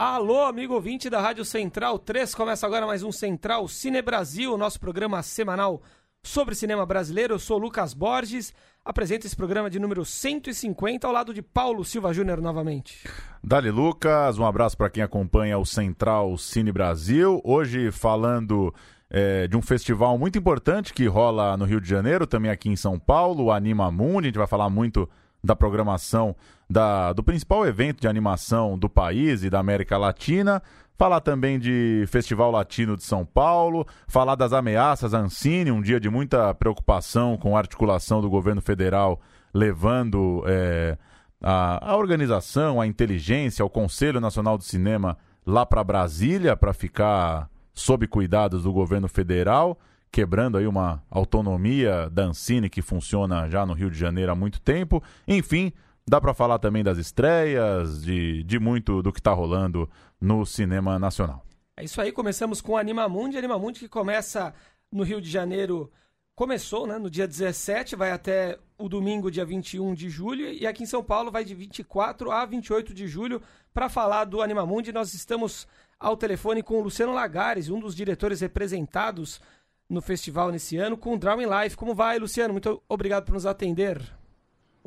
Alô, amigo ouvinte da Rádio Central 3, começa agora mais um Central Cine Brasil, nosso programa semanal sobre cinema brasileiro. Eu sou Lucas Borges, apresento esse programa de número 150 ao lado de Paulo Silva Júnior novamente. Dali Lucas, um abraço para quem acompanha o Central Cine Brasil. Hoje falando é, de um festival muito importante que rola no Rio de Janeiro, também aqui em São Paulo, o Anima Mundi. A gente vai falar muito da programação da, do principal evento de animação do país e da América Latina, falar também de Festival Latino de São Paulo, falar das ameaças à Ancine, um dia de muita preocupação com a articulação do governo federal levando é, a, a organização, a inteligência, o Conselho Nacional do Cinema lá para Brasília para ficar sob cuidados do governo federal quebrando aí uma autonomia da Ancine que funciona já no Rio de Janeiro há muito tempo. Enfim, dá para falar também das estreias, de, de muito do que está rolando no cinema nacional. É isso aí, começamos com Animamundi, Animamundi que começa no Rio de Janeiro, começou né, no dia 17, vai até o domingo, dia 21 de julho, e aqui em São Paulo vai de 24 a 28 de julho. Para falar do Animamundi, nós estamos ao telefone com o Luciano Lagares, um dos diretores representados no festival nesse ano com o Drawing Life. Como vai, Luciano? Muito obrigado por nos atender.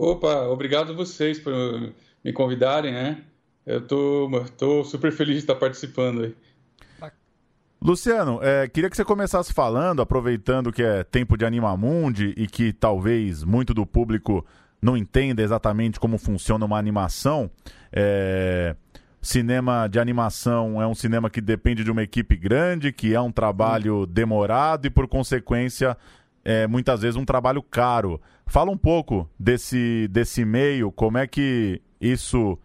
Opa, obrigado vocês por me convidarem, né? Eu tô, tô super feliz de estar participando aí. Luciano, é, queria que você começasse falando, aproveitando que é tempo de Animamundi e que talvez muito do público não entenda exatamente como funciona uma animação. É, cinema de animação é um cinema que depende de uma equipe grande, que é um trabalho demorado e, por consequência, é muitas vezes um trabalho caro. Fala um pouco desse, desse meio, como é que isso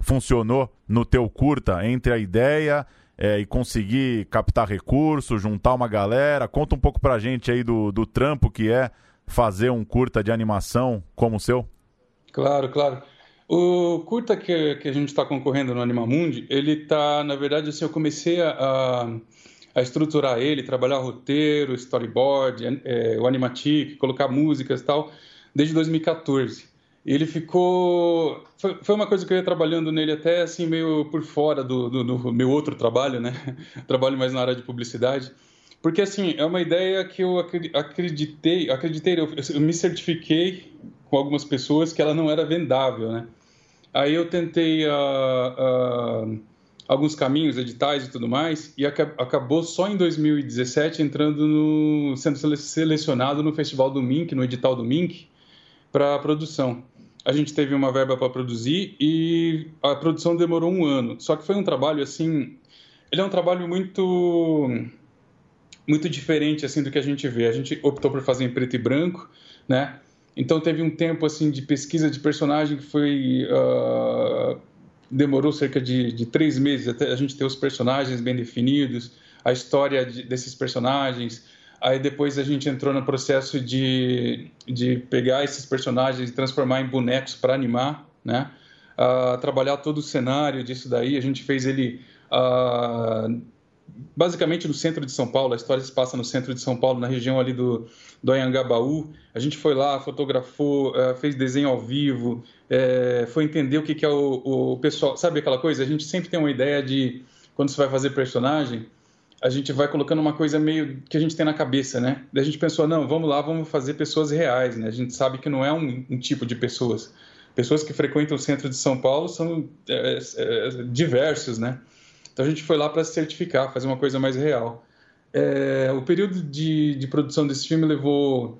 funcionou no teu curta, entre a ideia é, e conseguir captar recursos, juntar uma galera. Conta um pouco pra gente aí do, do trampo que é fazer um curta de animação como o seu. Claro, claro. O curta que, que a gente está concorrendo no Animamundi, ele está, na verdade, assim, eu comecei a, a estruturar ele, trabalhar roteiro, storyboard, é, o animatic, colocar músicas e tal, desde 2014. Ele ficou. Foi, foi, uma coisa que eu ia trabalhando nele até assim, meio por fora do, do, do meu outro trabalho, né? trabalho mais na área de publicidade. Porque, assim, é uma ideia que eu acreditei, acreditei, eu, eu me certifiquei com algumas pessoas que ela não era vendável, né? Aí eu tentei uh, uh, alguns caminhos, editais e tudo mais, e acabou só em 2017 entrando no, sendo selecionado no Festival do Mink, no edital do Mink, para produção. A gente teve uma verba para produzir e a produção demorou um ano. Só que foi um trabalho assim, ele é um trabalho muito muito diferente assim do que a gente vê. A gente optou por fazer em preto e branco, né? Então teve um tempo assim de pesquisa de personagem que foi uh, demorou cerca de, de, três meses até a gente ter os personagens bem definidos, a história de, desses personagens. Aí depois a gente entrou no processo de, de pegar esses personagens e transformar em bonecos para animar, né? Uh, trabalhar todo o cenário disso daí. A gente fez ele uh, basicamente no centro de São Paulo. A história se passa no centro de São Paulo, na região ali do, do Anhangabaú. A gente foi lá, fotografou, eh, fez desenho ao vivo, é, foi entender o que, que é o, o pessoal. Sabe aquela coisa? A gente sempre tem uma ideia de, quando você vai fazer personagem, a gente vai colocando uma coisa meio que a gente tem na cabeça, né? Daí a gente pensou, não, vamos lá, vamos fazer pessoas reais, né? A gente sabe que não é um, um tipo de pessoas. Pessoas que frequentam o centro de São Paulo são é, é, diversos, né? Então a gente foi lá para certificar, fazer uma coisa mais real. É, o período de, de produção desse filme levou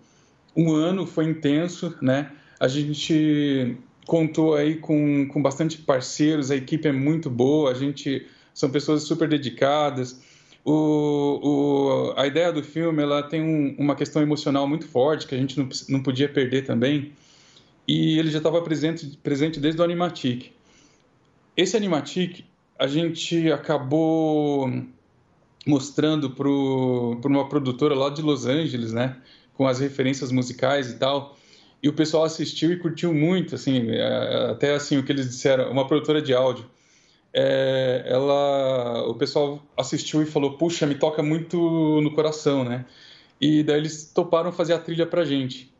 um ano, foi intenso, né? A gente contou aí com, com bastante parceiros, a equipe é muito boa, a gente são pessoas super dedicadas. O, o, a ideia do filme ela tem um, uma questão emocional muito forte que a gente não, não podia perder também. E ele já estava presente, presente desde o Animatic. Esse Animatic a gente acabou mostrando para uma produtora lá de Los Angeles, né, com as referências musicais e tal. E o pessoal assistiu e curtiu muito, assim, é, até assim o que eles disseram, uma produtora de áudio, é, ela, o pessoal assistiu e falou, puxa, me toca muito no coração, né? E daí eles toparam fazer a trilha pra gente.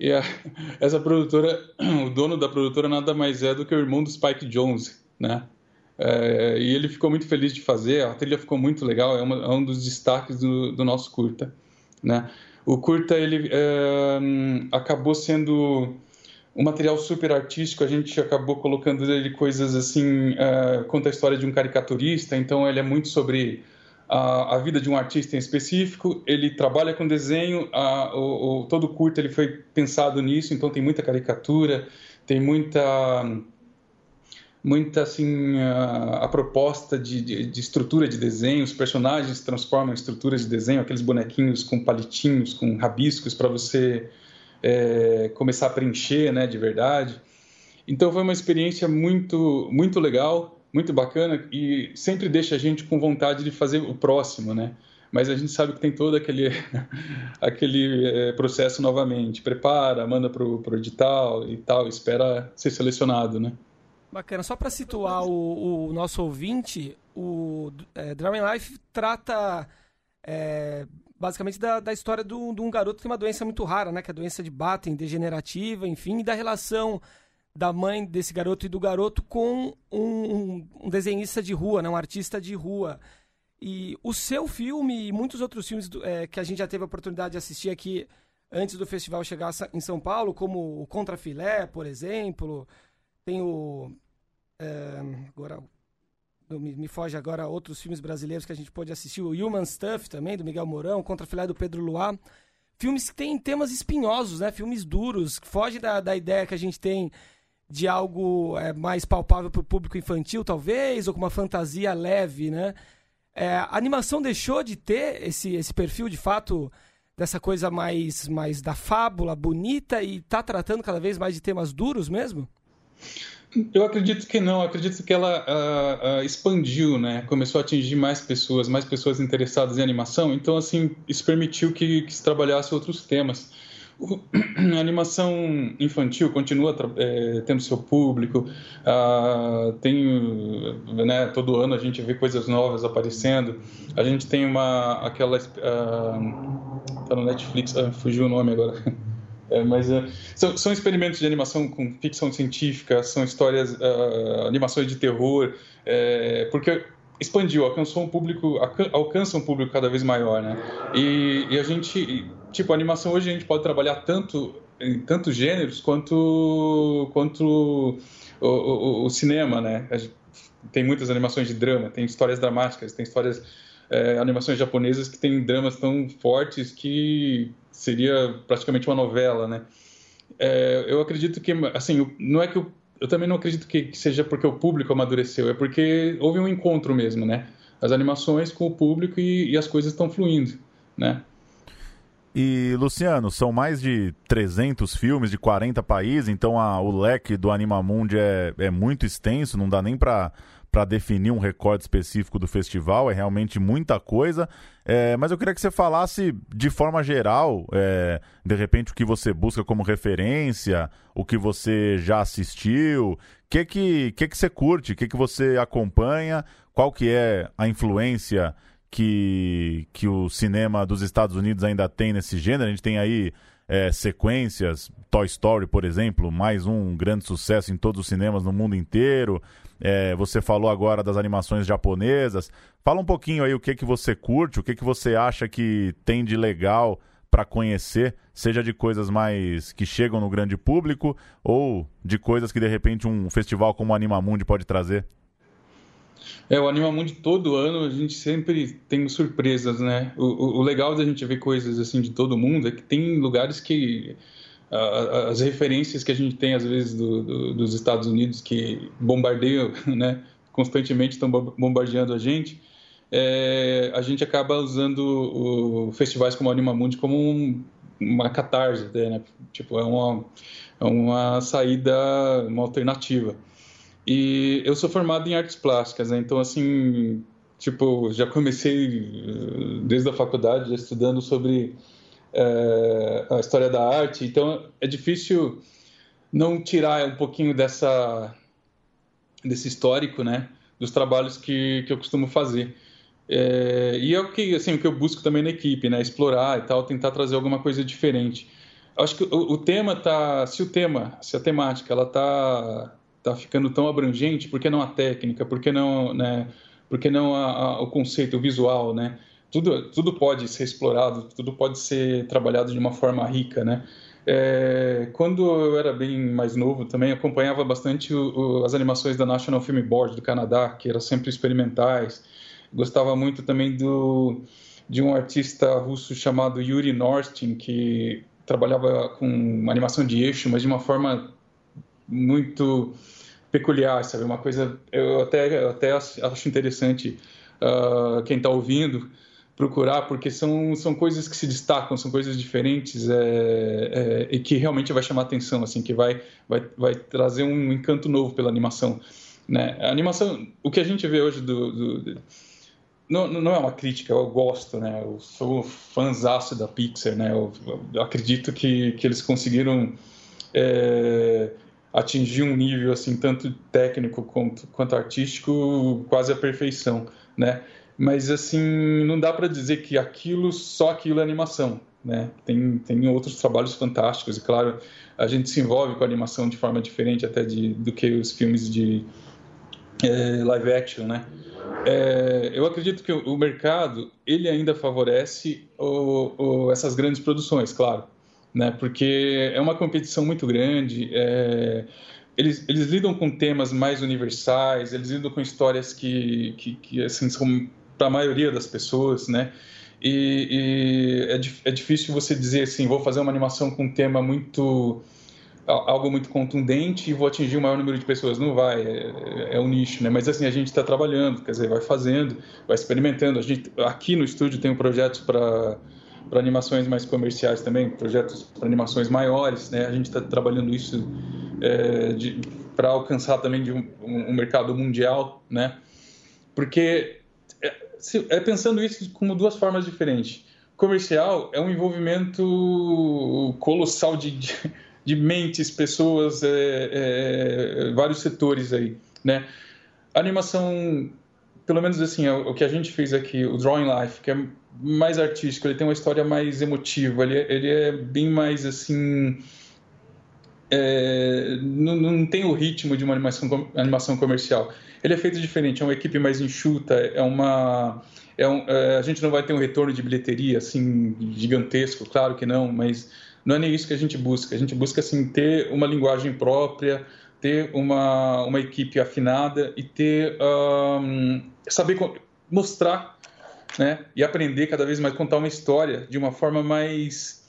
E a, essa produtora, o dono da produtora nada mais é do que o irmão do Spike Jones, né? É, e ele ficou muito feliz de fazer, a trilha ficou muito legal, é, uma, é um dos destaques do, do nosso curta, né? O curta ele é, acabou sendo um material super artístico. A gente acabou colocando ele coisas assim, é, conta a história de um caricaturista. Então ele é muito sobre a, a vida de um artista em específico. Ele trabalha com desenho. A, o, o, todo o curta ele foi pensado nisso. Então tem muita caricatura, tem muita muita assim a, a proposta de, de, de, estrutura de desenho, os personagens transformam em estruturas de desenho, aqueles bonequinhos com palitinhos, com rabiscos para você é, começar a preencher, né, de verdade. Então foi uma experiência muito muito legal, muito bacana e sempre deixa a gente com vontade de fazer o próximo, né? Mas a gente sabe que tem todo aquele aquele é, processo novamente, prepara, manda pro, pro edital e tal, espera ser selecionado, né? Bacana. Só para situar o, o, nosso ouvinte, o é, Drama Life trata é, basicamente da, da história de um garoto que tem uma doença muito rara, né? Que é a doença de Batten, degenerativa, enfim, e da relação da mãe desse garoto e do garoto com um, um desenhista de rua, né? um artista de rua. E o seu filme e muitos outros filmes é, que a gente já teve a oportunidade de assistir aqui antes do festival chegar em São Paulo, como o Contra Filé, por exemplo, tem o agora me, me, foge agora outros filmes brasileiros que a gente pode assistir. O Human Stuff também, do Miguel Mourão, Contra a do Pedro Luar. Filmes que têm temas espinhosos, né? Filmes duros, que fogem da, da ideia que a gente tem de algo é, mais palpável para o público infantil, talvez, ou com uma fantasia leve, né? É, a animação deixou de ter esse, esse perfil, de fato, dessa coisa mais, mais da fábula, bonita, e está tratando cada vez mais de temas duros mesmo? Eu acredito que não, acredito que ela uh, uh, expandiu, né? Começou a atingir mais pessoas, mais pessoas interessadas em animação, então, assim, isso permitiu que, que se trabalhasse outros temas. O, a animação infantil continua é, tendo seu público, uh, tem, né, todo ano a gente vê coisas novas aparecendo, a gente tem uma, aquela, tá no Netflix, fugiu o nome agora É, mas uh, são, são, experimentos de animação com ficção científica, são histórias, uh, animações de terror, é, porque expandiu, alcançou um público, alcança um público cada vez maior, né? E, e, a gente, tipo, a animação hoje a gente pode trabalhar tanto em tantos gêneros quanto quanto o, o, o cinema, né? Tem muitas animações de drama, tem histórias dramáticas, tem histórias é, animações japonesas que têm dramas tão fortes que seria praticamente uma novela, né? É, eu acredito que, assim, não é que eu, eu também não acredito que, seja porque o público amadureceu, é porque houve um encontro mesmo, né? As animações com o público e, e as coisas estão fluindo, né? E, Luciano, são mais de 300 filmes de 40 países, então a, o leque do Animamundi é, é muito extenso, não dá nem para para definir um recorde específico do festival, é realmente muita coisa. É, mas eu queria que você falasse de forma geral, é, de repente, o que você busca como referência, o que você já assistiu, o que, que, que, que você curte, o que, que você acompanha, qual que é a influência que, que o cinema dos Estados Unidos ainda tem nesse gênero. A gente tem aí é, sequências, Toy Story, por exemplo, mais um grande sucesso em todos os cinemas no mundo inteiro. É, você falou agora das animações japonesas. Fala um pouquinho aí o que, que você curte, o que, que você acha que tem de legal para conhecer, seja de coisas mais que chegam no grande público ou de coisas que de repente um festival como o Animamundi pode trazer. É, o Animamundi todo ano a gente sempre tem surpresas, né? O, o, o legal da gente ver coisas assim de todo mundo é que tem lugares que as referências que a gente tem às vezes do, do, dos Estados Unidos que bombardeiam, né, constantemente estão bombardeando a gente, é, a gente acaba usando o, festivais como Anima Mundi como um, uma catarse, né? tipo é uma, é uma saída, uma alternativa. E eu sou formado em artes plásticas, né? então assim, tipo, já comecei desde a faculdade já estudando sobre é, a história da arte. Então é difícil não tirar um pouquinho dessa desse histórico, né, dos trabalhos que, que eu costumo fazer. É, e é o que assim o que eu busco também na equipe, né, explorar e tal, tentar trazer alguma coisa diferente. Acho que o, o tema tá, se o tema, se a temática, ela tá tá ficando tão abrangente, por que não a técnica, por que não, né, por que não a, a, o conceito, o visual, né? Tudo, tudo pode ser explorado, tudo pode ser trabalhado de uma forma rica, né? É, quando eu era bem mais novo também acompanhava bastante o, o, as animações da National Film Board do Canadá, que eram sempre experimentais. Gostava muito também do, de um artista russo chamado Yuri Norstin, que trabalhava com animação de eixo, mas de uma forma muito peculiar, sabe? Uma coisa eu até eu até acho interessante uh, quem está ouvindo procurar, porque são, são coisas que se destacam, são coisas diferentes é, é, e que realmente vai chamar atenção, assim, que vai, vai, vai trazer um encanto novo pela animação. Né? A animação, o que a gente vê hoje do, do, não, não é uma crítica, eu gosto, né? Eu sou fãzaço da Pixar, né? Eu, eu acredito que, que eles conseguiram é, atingir um nível assim tanto técnico quanto, quanto artístico quase à perfeição, né? Mas assim não dá para dizer que aquilo só aquilo é animação, né? Tem tem outros trabalhos fantásticos e claro a gente se envolve com a animação de forma diferente até de, do que os filmes de é, live action, né? É, eu acredito que o, mercado ele ainda favorece o, o, essas grandes produções, claro né? Porque é uma competição muito grande. É... Eles, eles lidam com temas mais universais, eles lidam com histórias que, que, que assim, são para a maioria das pessoas, né? E, e é, é, difícil você dizer assim, vou fazer uma animação com um tema muito algo muito contundente e vou atingir o maior número de pessoas. Não vai, é, é um nicho, né? Mas assim, a gente está trabalhando, quer dizer, vai fazendo, vai experimentando. A gente, aqui no estúdio tem um projeto para para animações mais comerciais também, projetos para animações maiores, né? A gente está trabalhando isso é, para alcançar também um, um, mercado mundial, né? Porque é, se, é, pensando isso como duas formas diferentes. Comercial é um envolvimento colossal de, de, de mentes, pessoas, é, é vários setores aí, né? A animação pelo menos assim, o, o que a gente fez aqui, o Drawing Life, que é mais artístico, ele tem uma história mais emotiva, ele, ele é bem mais assim. É, não, não, tem o ritmo de uma animação, animação comercial. Ele é feito diferente, é uma equipe mais enxuta, é uma. É um, é, a gente não vai ter um retorno de bilheteria assim gigantesco, claro que não, mas não é nem isso que a gente busca. A gente busca assim ter uma linguagem própria, ter uma, uma equipe afinada e ter um, saber mostrar né, e aprender cada vez mais contar uma história de uma forma mais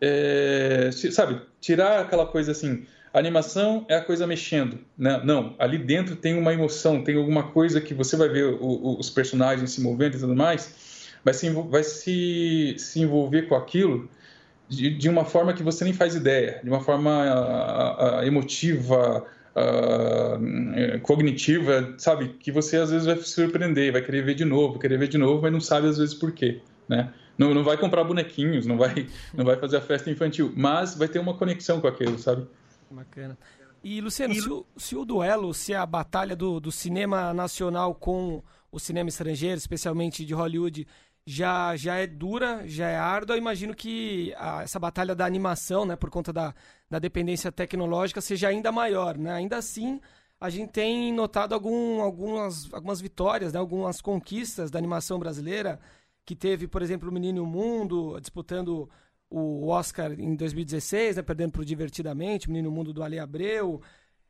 é, sabe tirar aquela coisa assim a animação é a coisa mexendo né? não ali dentro tem uma emoção tem alguma coisa que você vai ver o, o, os personagens se movendo e tudo mais vai se vai se, se envolver com aquilo de, de uma forma que você nem faz ideia, de uma forma a, a, emotiva, a, cognitiva, sabe? Que você às vezes vai se surpreender, vai querer ver de novo, querer ver de novo, mas não sabe às vezes por quê, né? Não, não vai comprar bonequinhos, não vai, não vai fazer a festa infantil, mas vai ter uma conexão com aquilo, sabe? Bacana. E, Luciano, e... Se, o, se, o, duelo, se a batalha do, do cinema nacional com o cinema estrangeiro, especialmente de Hollywood, já, já é dura, já é árdua. Eu imagino que a, essa batalha da animação, né, por conta da, da dependência tecnológica, seja ainda maior. Né? Ainda assim, a gente tem notado algum, algumas, algumas vitórias, né, algumas conquistas da animação brasileira, que teve, por exemplo, o Menino Mundo disputando o Oscar em 2016, né, perdendo para o Divertidamente, o Menino Mundo do Ale Abreu.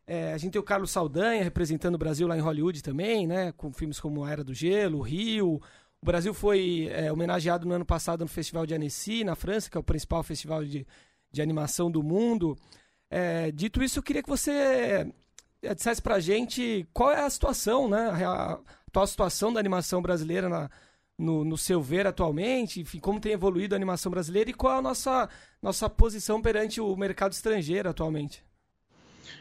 É, a gente tem o Carlos Saldanha representando o Brasil lá em Hollywood também, né, com filmes como A Era do Gelo, Rio, o Brasil foi é, homenageado no ano passado no Festival de Annecy, na França, que é o principal festival de, de animação do mundo. É, dito isso, eu queria que você é, dissesse pra gente qual é a situação, né? A atual situação da animação brasileira na, no, no, seu ver atualmente, enfim, como tem evoluído a animação brasileira e qual é a nossa, nossa posição perante o mercado estrangeiro atualmente.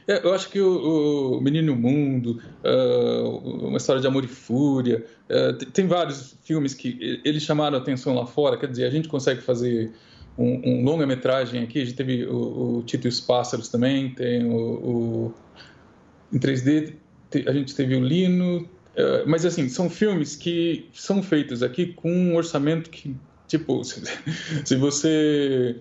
É, eu acho que o, o Menino Mundo, uh, uma história de amor e fúria, uh, tem, tem, vários filmes que eles chamaram atenção lá fora. Quer dizer, a gente consegue fazer um, um longa-metragem aqui, a gente teve o, o Tito e os Pássaros também, tem o, o em 3D, a gente teve o Lino, uh, mas assim, são filmes que são feitos aqui com um orçamento que, tipo, se você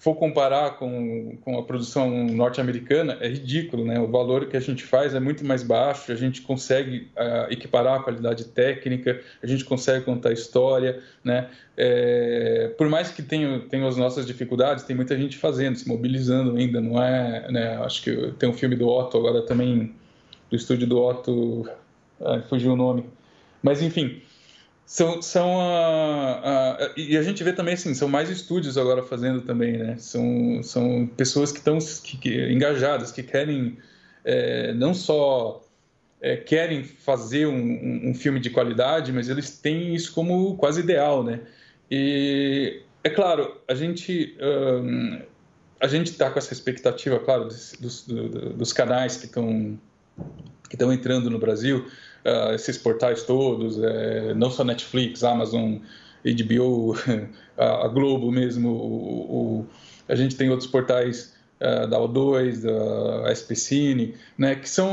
for comparar com, com a produção norte-americana, é ridículo, né? O valor que a gente faz é muito mais baixo, a gente consegue uh, equiparar a qualidade técnica, a gente consegue contar história, né? É, por mais que tenha, tenha as nossas dificuldades, tem muita gente fazendo, se mobilizando ainda, não é... Né? Acho que tem um filme do Otto agora também, do estúdio do Otto, ah, fugiu o nome. Mas, enfim, são, são a, a, e a gente vê também assim são mais estúdios agora fazendo também né? São, são pessoas que estão que, que, engajadas que querem é, não só é, querem fazer um, um, filme de qualidade mas eles têm isso como quase ideal né? E é claro a gente um, a gente está com essa expectativa claro dos, dos, dos canais que estão que estão entrando no Brasil uh, esses portais todos, é, não só Netflix, Amazon, HBO, a, Globo mesmo, o, o, a gente tem outros portais uh, da O2, da SPCine, né, que são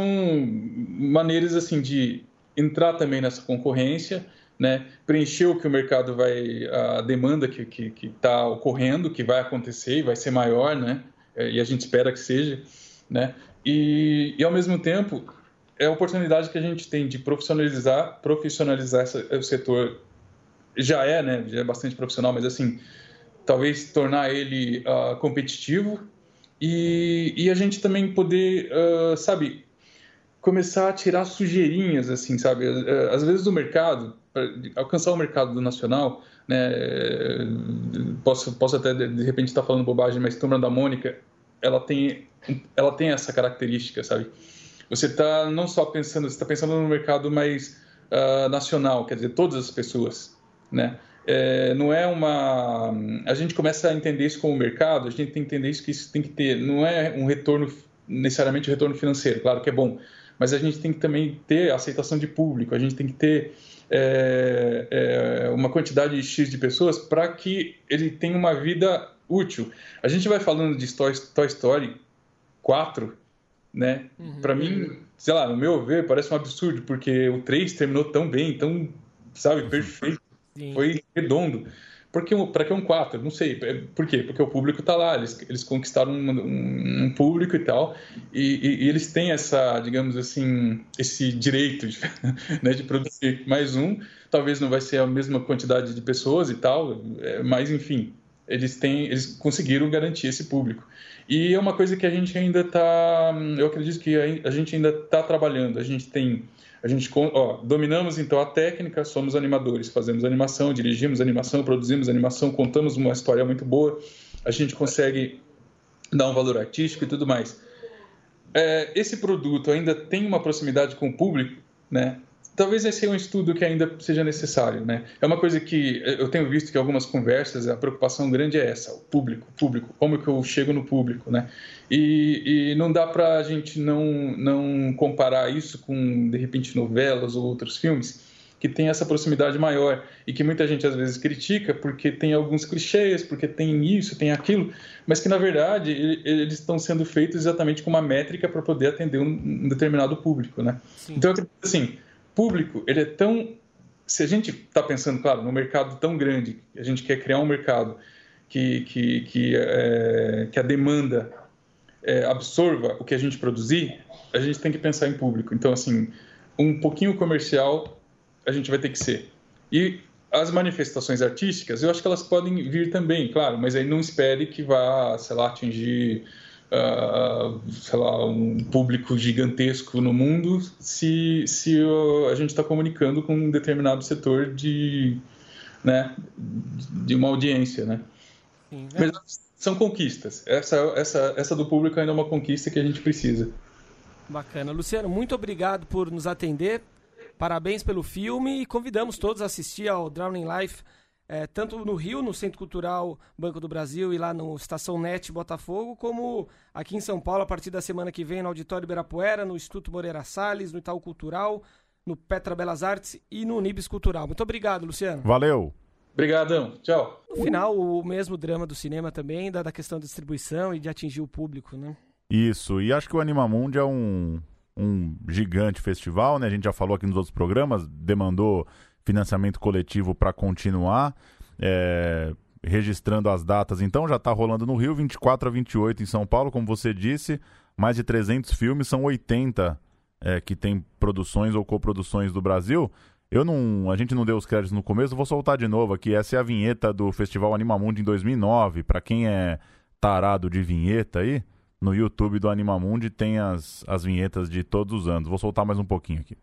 maneiras assim de entrar também nessa concorrência, né, preencher o que o mercado vai, a demanda que está que, que tá ocorrendo, que vai acontecer e vai ser maior, né, e a gente espera que seja, né, e, e ao mesmo tempo é a oportunidade que a gente tem de profissionalizar, profissionalizar essa, o setor. Já é, né? Já é bastante profissional, mas assim, talvez tornar ele uh, competitivo e, e, a gente também poder, uh, sabe, começar a tirar sujeirinhas, assim, sabe? Às vezes do mercado, alcançar o mercado nacional, né? Posso, posso até de repente estar falando bobagem, mas Turma da Mônica, ela tem, ela tem essa característica, sabe? Você está não só pensando, você está pensando no mercado mais uh, nacional, quer dizer, todas as pessoas, né? É, não é uma. A gente começa a entender isso como mercado, a gente tem que entender isso que isso tem que ter. Não é um retorno necessariamente um retorno financeiro, claro que é bom, mas a gente tem que também ter aceitação de público, a gente tem que ter é, é, uma quantidade X de pessoas para que ele tenha uma vida útil. A gente vai falando de Toy, Toy Story 4 né? Uhum. Para mim, sei lá, no meu ver, parece um absurdo, porque o 3 terminou tão bem, tão, sabe, uhum. perfeito. Sim. Foi redondo. Porque para que um 4? Não sei. É, por quê? Porque o público está lá, eles, eles conquistaram um, um, um, público e tal, e, e, e, eles têm essa, digamos assim, esse direito de, né, de produzir mais um. Talvez não vai ser a mesma quantidade de pessoas e tal, é, mas enfim, eles têm, eles conseguiram garantir esse público. E é uma coisa que a gente ainda está, eu acredito que a gente ainda está trabalhando. A gente tem, a gente ó, dominamos então a técnica, somos animadores, fazemos animação, dirigimos animação, produzimos animação, contamos uma história muito boa, a gente consegue dar um valor artístico e tudo mais. É, esse produto ainda tem uma proximidade com o público, né? Talvez esse é um estudo que ainda seja necessário, né? É uma coisa que eu tenho visto que algumas conversas a preocupação grande é essa, o público, público, como que eu chego no público, né? E, e não dá para a gente não não comparar isso com de repente novelas ou outros filmes que tem essa proximidade maior e que muita gente às vezes critica porque tem alguns clichês, porque tem isso, tem aquilo, mas que na verdade eles estão sendo feitos exatamente com uma métrica para poder atender um, determinado público, né? Sim. Então eu acredito assim público, ele é tão. Se a gente está pensando, claro, num mercado tão grande, a gente quer criar um mercado que, que, que, é, que a demanda é, absorva o que a gente produzir, a gente tem que pensar em público. Então, assim, um pouquinho comercial a gente vai ter que ser. E as manifestações artísticas, eu acho que elas podem vir também, claro, mas aí não espere que vá, sei lá, atingir uh, sei lá, um público gigantesco no mundo se, se a gente está comunicando com um determinado setor de, né, de uma audiência, né? Sim, né? Mas são conquistas. Essa, essa, essa do público ainda é uma conquista que a gente precisa. Bacana. Luciano, muito obrigado por nos atender. Parabéns pelo filme e convidamos todos a assistir ao Drowning Life é, tanto no Rio, no Centro Cultural Banco do Brasil e lá no Estação Net Botafogo, como aqui em São Paulo, a partir da semana que vem, no Auditório Ibirapuera, no Instituto Moreira Salles, no Itaú Cultural, no Petra Belas Artes e no Unibis Cultural. Muito obrigado, Luciano. Valeu. Obrigadão, tchau. No final, o mesmo drama do cinema também, da, da questão da distribuição e de atingir o público, né? Isso, e acho que o Animamundi é um, um gigante festival, né? A gente já falou aqui nos outros programas, demandou financiamento coletivo para continuar, é, registrando as datas. Então já está rolando no Rio, 24 a 28 em São Paulo, como você disse, mais de 300 filmes, são 80 é, que tem produções ou coproduções do Brasil. Eu não, a gente não deu os créditos no começo, vou soltar de novo aqui. Essa é a vinheta do Festival Animamundi em 2009. Para quem é tarado de vinheta aí, no YouTube do Animamundi tem as, as vinhetas de todos os anos. Vou soltar mais um pouquinho aqui.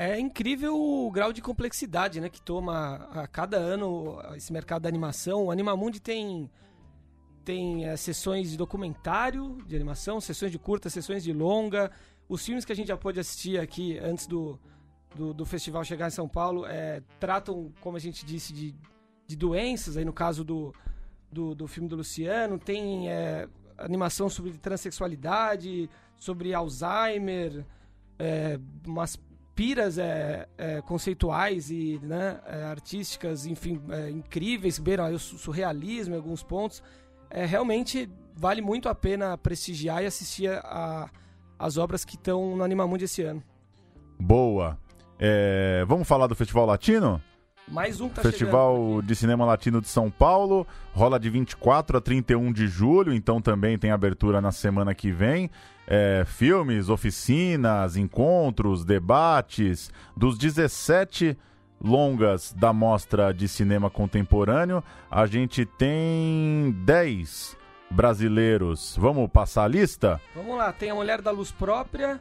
É incrível o grau de complexidade né, que toma a cada ano esse mercado da animação. O Animamundi tem, tem é, sessões de documentário de animação, sessões de curta, sessões de longa. Os filmes que a gente já pôde assistir aqui antes do, do, do festival chegar em São Paulo é, tratam, como a gente disse, de, de doenças. Aí no caso do, do, do filme do Luciano, tem é, animação sobre transexualidade, sobre Alzheimer, é, umas piras é, é, conceituais e né, é, artísticas, enfim, é, incríveis, beiram o surrealismo em alguns pontos. É, realmente vale muito a pena prestigiar e assistir a, as obras que estão no Animamundi esse ano. Boa. É, vamos falar do Festival Latino? Mais um tá Festival de Cinema Latino de São Paulo, rola de 24 a 31 de julho, então também tem abertura na semana que vem é, filmes, oficinas, encontros, debates, dos 17 longas da Mostra de Cinema Contemporâneo, a gente tem 10 brasileiros. Vamos passar a lista? Vamos lá, tem A Mulher da Luz Própria,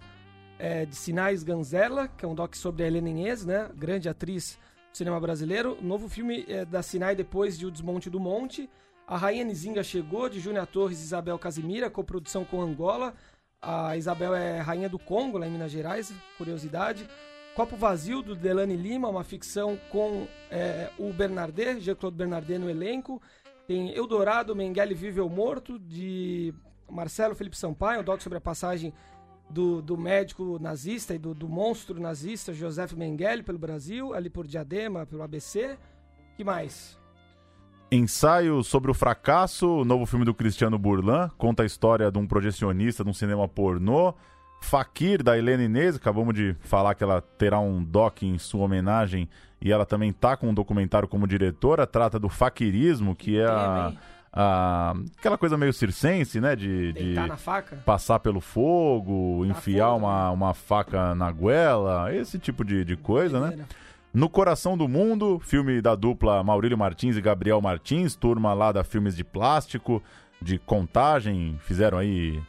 é, de Sinais Ganzella, que é um doc sobre a Helena Inês, né? grande atriz cinema brasileiro. Novo filme é, da Sinai depois de O Desmonte do Monte. A Rainha Nizinga Chegou, de Júnior Torres e Isabel Casimira, coprodução com Angola. A Isabel é rainha do Congo, lá em Minas Gerais, curiosidade. Copo Vazio, do Delane Lima, uma ficção com é, o Bernardet, Jean-Claude Bernardet no elenco. Tem Eldorado, Mengele Vive ou Morto, de Marcelo Felipe Sampaio, um doc sobre a passagem do, do médico nazista e do, do monstro nazista Joseph Mengele pelo Brasil, ali por Diadema, pelo ABC. que mais? Ensaio sobre o fracasso, o novo filme do Cristiano Burlan, conta a história de um projecionista de um cinema pornô. Fakir, da Helena Inês, acabamos de falar que ela terá um doc em sua homenagem e ela também tá com um documentário como diretora, trata do faquirismo, que é a, a aquela coisa meio circense, né, de, de passar pelo fogo, enfiar fogo, uma, né? uma faca na goela, esse tipo de, de coisa, né? No Coração do Mundo, filme da dupla Maurílio Martins e Gabriel Martins, turma lá da Filmes de Plástico, de Contagem, fizeram aí.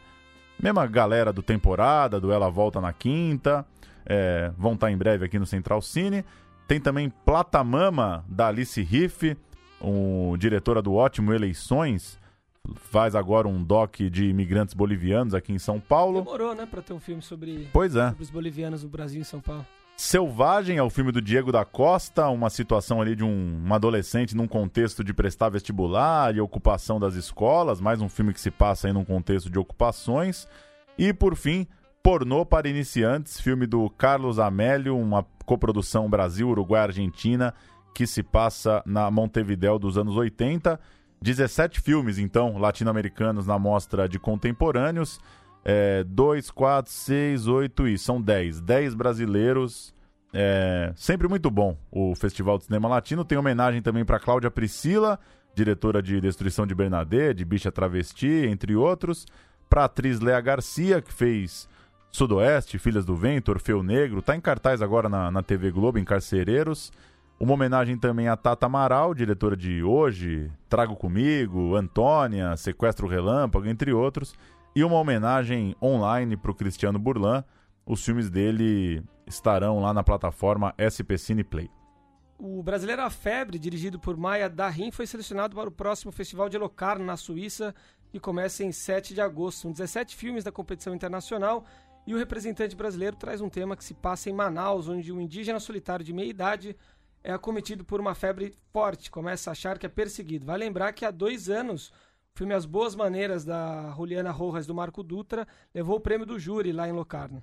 Mesma galera do temporada, do Ela Volta na Quinta, é, vão estar em breve aqui no Central Cine. Tem também Plata Mama, da Alice Riff, um, diretora do ótimo Eleições, faz agora um doc de imigrantes bolivianos aqui em São Paulo. Demorou, né, para ter um filme sobre, pois é. sobre os bolivianos no Brasil e em São Paulo. Selvagem é o filme do Diego da Costa, uma situação ali de um, um, adolescente num contexto de prestar vestibular e ocupação das escolas, mais um filme que se passa aí num contexto de ocupações. E por fim, Pornô para Iniciantes, filme do Carlos Amélio, uma coprodução Brasil, Uruguai, Argentina, que se passa na Montevidéu dos anos 80. 17 filmes, então, latino-americanos na mostra de contemporâneos. É, 2, 4, 6, 8 e são 10. 10 brasileiros. É, sempre muito bom o Festival de Cinema Latino. Tem homenagem também para Cláudia Priscila, diretora de Destruição de Bernadette, de Bicha Travesti, entre outros. Para a atriz Lea Garcia, que fez Sudoeste, Filhas do Vento, Orfeu Negro. Está em cartaz agora na, na TV Globo, em Carcereiros. Uma homenagem também a Tata Amaral, diretora de Hoje, Trago Comigo, Antônia, Sequestro Relâmpago, entre outros e uma homenagem online para o Cristiano Burlan. Os filmes dele estarão lá na plataforma SP Cine Play. O Brasileiro A Febre, dirigido por Maia Darim, foi selecionado para o próximo Festival de Locarno, na Suíça, que começa em 7 de agosto. São 17 filmes da competição internacional e o representante brasileiro traz um tema que se passa em Manaus, onde um indígena solitário de meia idade é acometido por uma febre forte, começa a achar que é perseguido. Vai lembrar que há dois anos o filme As Boas Maneiras, da Juliana Rojas do Marco Dutra, levou o prêmio do júri lá em Locarno.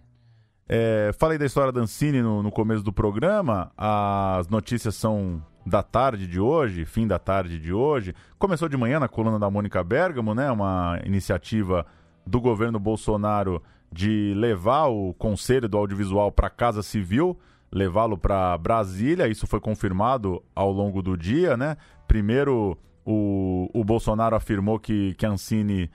É, falei da história da Ancine no, no começo do programa. As notícias são da tarde de hoje, fim da tarde de hoje. Começou de manhã na coluna da Mônica Bergamo, né? Uma iniciativa do governo Bolsonaro de levar o Conselho do Audiovisual para a Casa Civil, levá-lo para Brasília. Isso foi confirmado ao longo do dia, né? Primeiro, o, o Bolsonaro afirmou que, que a Ancine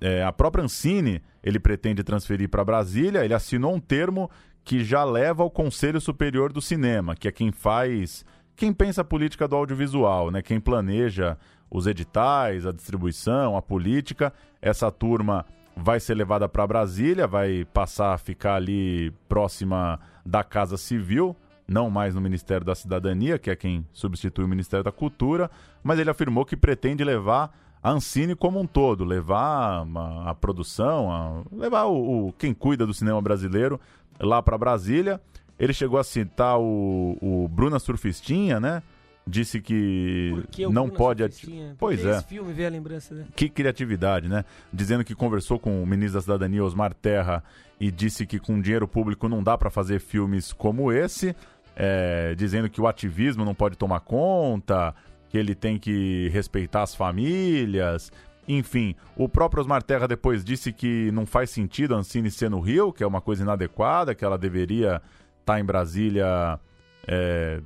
é, a própria Ancine ele pretende transferir para Brasília. Ele assinou um termo que já leva ao Conselho Superior do Cinema, que é quem faz, quem pensa a política do audiovisual, né? Quem planeja os editais, a distribuição, a política. Essa turma vai ser levada para Brasília, vai passar a ficar ali próxima da Casa Civil, não mais no Ministério da Cidadania, que é quem substitui o Ministério da Cultura, mas ele afirmou que pretende levar a Ancine como um todo, levar a, a produção, a, levar o, o, quem cuida do cinema brasileiro lá para Brasília. Ele chegou a citar o, o Bruna Surfistinha, né? Disse que não pode. Surfistinha? Pois é. Filme veio a lembrança dele. Que criatividade, né? Dizendo que conversou com o ministro da Cidadania, Osmar Terra, e disse que com dinheiro público não dá para fazer filmes como esse. É, dizendo que o ativismo não pode tomar conta, que ele tem que respeitar as famílias. Enfim, o próprio Osmar Terra depois disse que não faz sentido a Ancine ser no Rio, que é uma coisa inadequada, que ela deveria estar tá em Brasília é,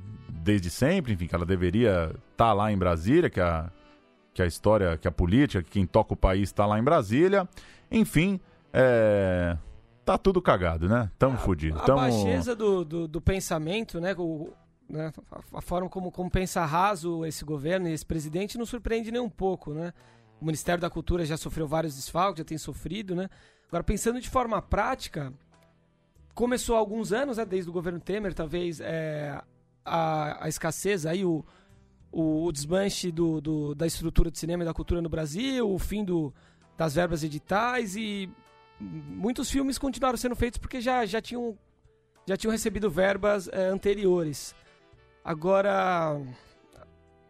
desde sempre, enfim, que ela deveria estar tá lá em Brasília, que a, que a história, que a política, que quem toca o país está lá em Brasília. Enfim, é, tá tudo cagado, né? Tamo. A, a baixeza do, do, do, pensamento, né? O, né? A, forma como, como pensa raso esse governo e esse presidente não surpreende nem um pouco, né? O Ministério da Cultura já sofreu vários desfalques, já tem sofrido, né? Agora, pensando de forma prática, começou há alguns anos, né, desde o governo Temer, talvez é, a, a escassez, aí o, o, o desmanche do, do, da estrutura de cinema e da cultura no Brasil, o fim do, das verbas editais e muitos filmes continuaram sendo feitos porque já, já, tinham, já tinham recebido verbas é, anteriores. Agora,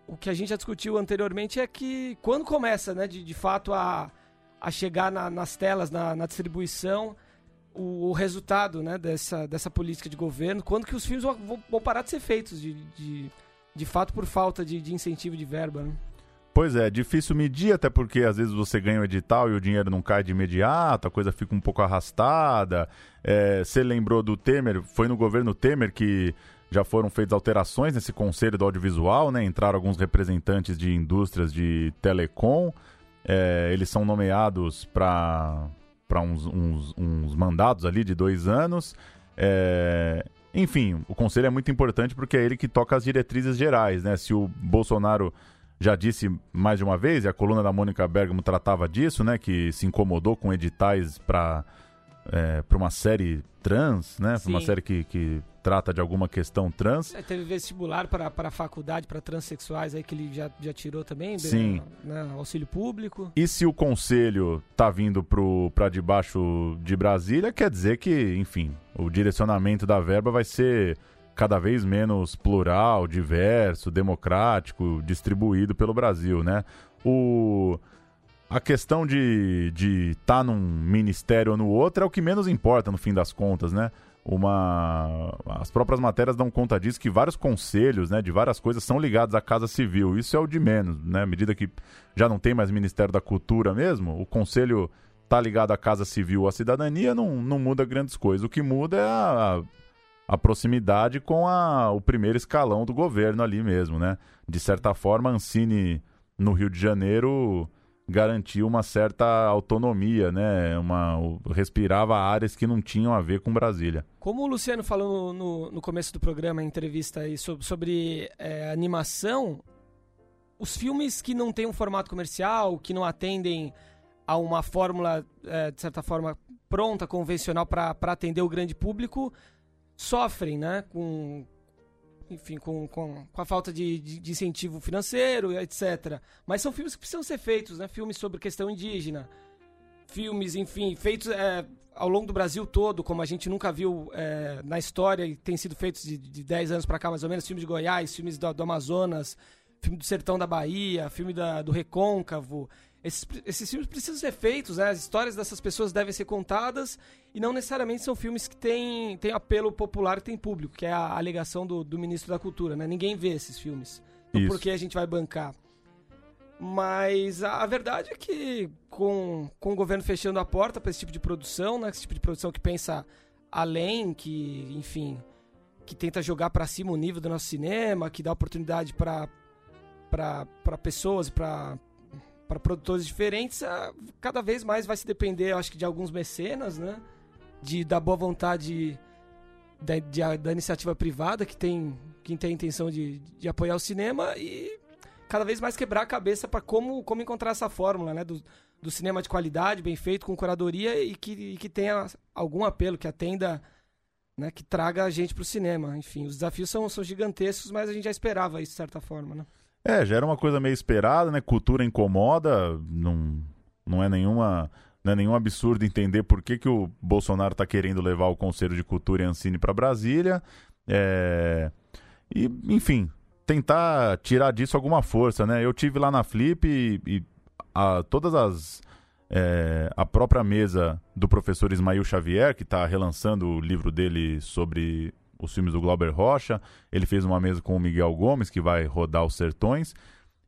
o que a gente já discutiu anteriormente é que quando começa, né, de, de fato, a, a chegar na, nas telas, na, na distribuição, o, o, resultado né, dessa, dessa política de governo, quando que os filmes vão, vão parar de ser feitos, de, de, de fato, por falta de, de incentivo de verba, né? Pois é, difícil medir, até porque às vezes você ganha o edital e o dinheiro não cai de imediato, a coisa fica um pouco arrastada. É, você lembrou do Temer, foi no governo Temer que já foram feitas alterações nesse conselho do audiovisual, né? Entraram alguns representantes de indústrias de telecom. É, eles são nomeados para uns, uns, uns, mandados ali de dois anos. É, enfim, o conselho é muito importante porque é ele que toca as diretrizes gerais, né? Se o Bolsonaro já disse mais de uma vez, e a coluna da Mônica Bergamo tratava disso, né? Que se incomodou com editais para é, para uma série trans, né? Para uma série que, que trata de alguma questão trans. É, teve vestibular para a faculdade para transexuais aí que ele já, já tirou também, Sim. Né, auxílio público. E se o conselho tá vindo para debaixo de Brasília, quer dizer que, enfim, o direcionamento da verba vai ser cada vez menos plural, diverso, democrático, distribuído pelo Brasil, né? O a questão de estar de tá num ministério ou no outro é o que menos importa no fim das contas, né? Uma... As próprias matérias dão conta disso, que vários conselhos né, de várias coisas são ligados à Casa Civil. Isso é o de menos, né? À medida que já não tem mais Ministério da Cultura mesmo, o conselho tá ligado à Casa Civil, à cidadania, não, não muda grandes coisas. O que muda é a, a proximidade com a, o primeiro escalão do governo ali mesmo, né? De certa forma, Ancine, no Rio de Janeiro garantiu uma certa autonomia, né? Uma, respirava áreas que não tinham a ver com Brasília. Como o Luciano falou no, no começo do programa, em entrevista aí, sobre, sobre é, animação, os filmes que não têm um formato comercial, que não atendem a uma fórmula, é, de certa forma, pronta, convencional para atender o grande público, sofrem, né? Com, enfim, com, com, com a falta de, de, de, incentivo financeiro, etc. Mas são filmes que precisam ser feitos, né? Filmes sobre questão indígena, filmes, enfim, feitos é, ao longo do Brasil todo, como a gente nunca viu é, na história, e tem sido feitos de, de 10 anos para cá, mais ou menos, filmes de Goiás, filmes do, do Amazonas, filme do Sertão da Bahia, filme da, do Recôncavo. Esses, esses filmes precisam ser feitos, né? As histórias dessas pessoas devem ser contadas e não necessariamente são filmes que têm, têm apelo popular e têm público, que é a alegação do, do ministro da Cultura, né? Ninguém vê esses filmes. Então, por que a gente vai bancar? Mas a, verdade é que com, com o governo fechando a porta para esse tipo de produção, né? Esse tipo de produção que pensa além, que, enfim, que tenta jogar para cima o nível do nosso cinema, que dá oportunidade para para pessoas, para para produtores diferentes, cada vez mais vai se depender, acho que de alguns mecenas, né? De da boa vontade da, de, da iniciativa privada que tem que tem a intenção de, de apoiar o cinema e cada vez mais quebrar a cabeça para como, como encontrar essa fórmula, né? Do, do cinema de qualidade, bem feito, com curadoria e que, e que tenha algum apelo, que atenda, né? Que traga a gente para o cinema. Enfim, os desafios são, são gigantescos, mas a gente já esperava isso de certa forma, né? É, já era uma coisa meio esperada, né? Cultura incomoda, não, não é nenhuma não é nenhum absurdo entender por que, que o Bolsonaro está querendo levar o Conselho de Cultura e Ancine para Brasília. É... E, enfim, tentar tirar disso alguma força, né? Eu tive lá na Flip e, e a, todas as. É, a própria mesa do professor Ismael Xavier, que está relançando o livro dele sobre os filmes do Glauber Rocha. Ele fez uma mesa com o Miguel Gomes, que vai rodar os Sertões.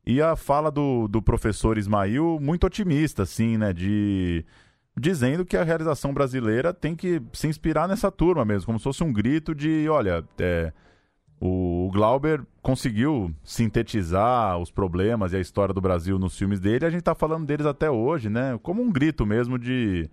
E a fala do, do professor Ismail, muito otimista, assim, né? De, dizendo que a realização brasileira tem que se inspirar nessa turma mesmo, como se fosse um grito de: olha, é, o Glauber conseguiu sintetizar os problemas e a história do Brasil nos filmes dele, a gente está falando deles até hoje, né? Como um grito mesmo de,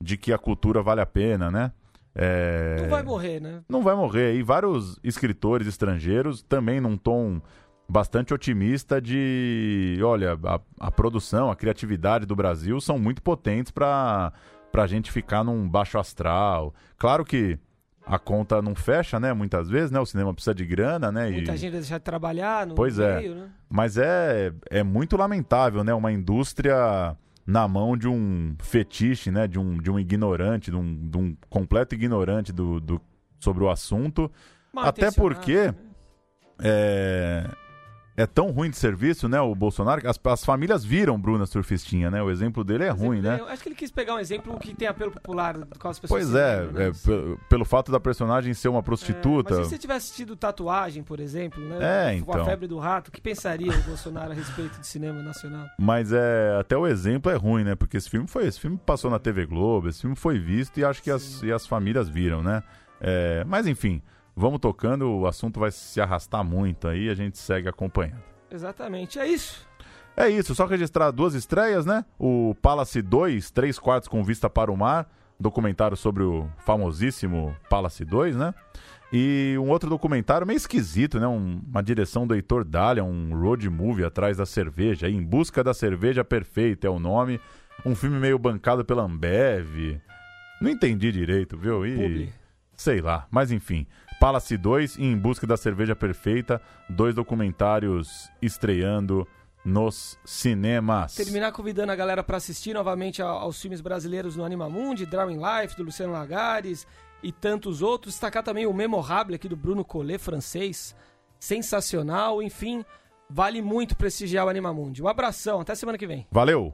de que a cultura vale a pena, né? É... Não vai morrer, né? Não vai morrer. E vários escritores estrangeiros também num tom bastante otimista de, olha, a, a produção, a criatividade do Brasil são muito potentes para a gente ficar num baixo astral. Claro que a conta não fecha, né? Muitas vezes, né? O cinema precisa de grana, né? Muita e... gente deixar de trabalhar no pois é. meio, é. né? Mas é, é muito lamentável, né? Uma indústria na mão de um fetiche, né? De um, de um ignorante, de um, de um completo ignorante do, do, sobre o assunto. Mal Até porque né? é, é tão ruim de serviço, né, o Bolsonaro, que as, as famílias viram Bruna Surfistinha, né? O exemplo dele é ruim, né? acho que ele quis pegar um exemplo que tem apelo popular com as pessoas. Pois é, lembram, né? é pelo, pelo, fato da personagem ser uma prostituta. É, mas se você tivesse assistido Tatuagem, por exemplo, né? É, então. Com a febre do rato, o que pensaria o Bolsonaro a respeito de cinema nacional? Mas é, até o exemplo é ruim, né? Porque esse filme foi, esse filme passou na TV Globo, esse filme foi visto e acho que as, e as famílias viram, né? É, mas enfim, vamos tocando, o assunto vai se arrastar muito aí, a gente segue acompanhando. Exatamente, é isso. É isso, só registrar duas estreias, né? O Palace 2, 3 quartos com vista para o mar, documentário sobre o famosíssimo Palace 2, né? E um outro documentário meio esquisito, né? Um, uma direção do Heitor Dália, um road movie atrás da cerveja, Em Busca da Cerveja Perfeita é o nome. Um filme meio bancado pela Ambev. Não entendi direito, viu? E... Publi. Sei lá, mas enfim. Palace 2 e Em Busca da Cerveja Perfeita, dois documentários estreando nos cinemas. Terminar convidando a galera para assistir novamente aos filmes brasileiros no Animamundi, Drawing Life, do Luciano Lagares e tantos outros. Destacar também o Memorable aqui do Bruno Collet, francês. Sensacional, enfim, vale muito prestigiar o Animamundi. Um abração, até semana que vem. Valeu!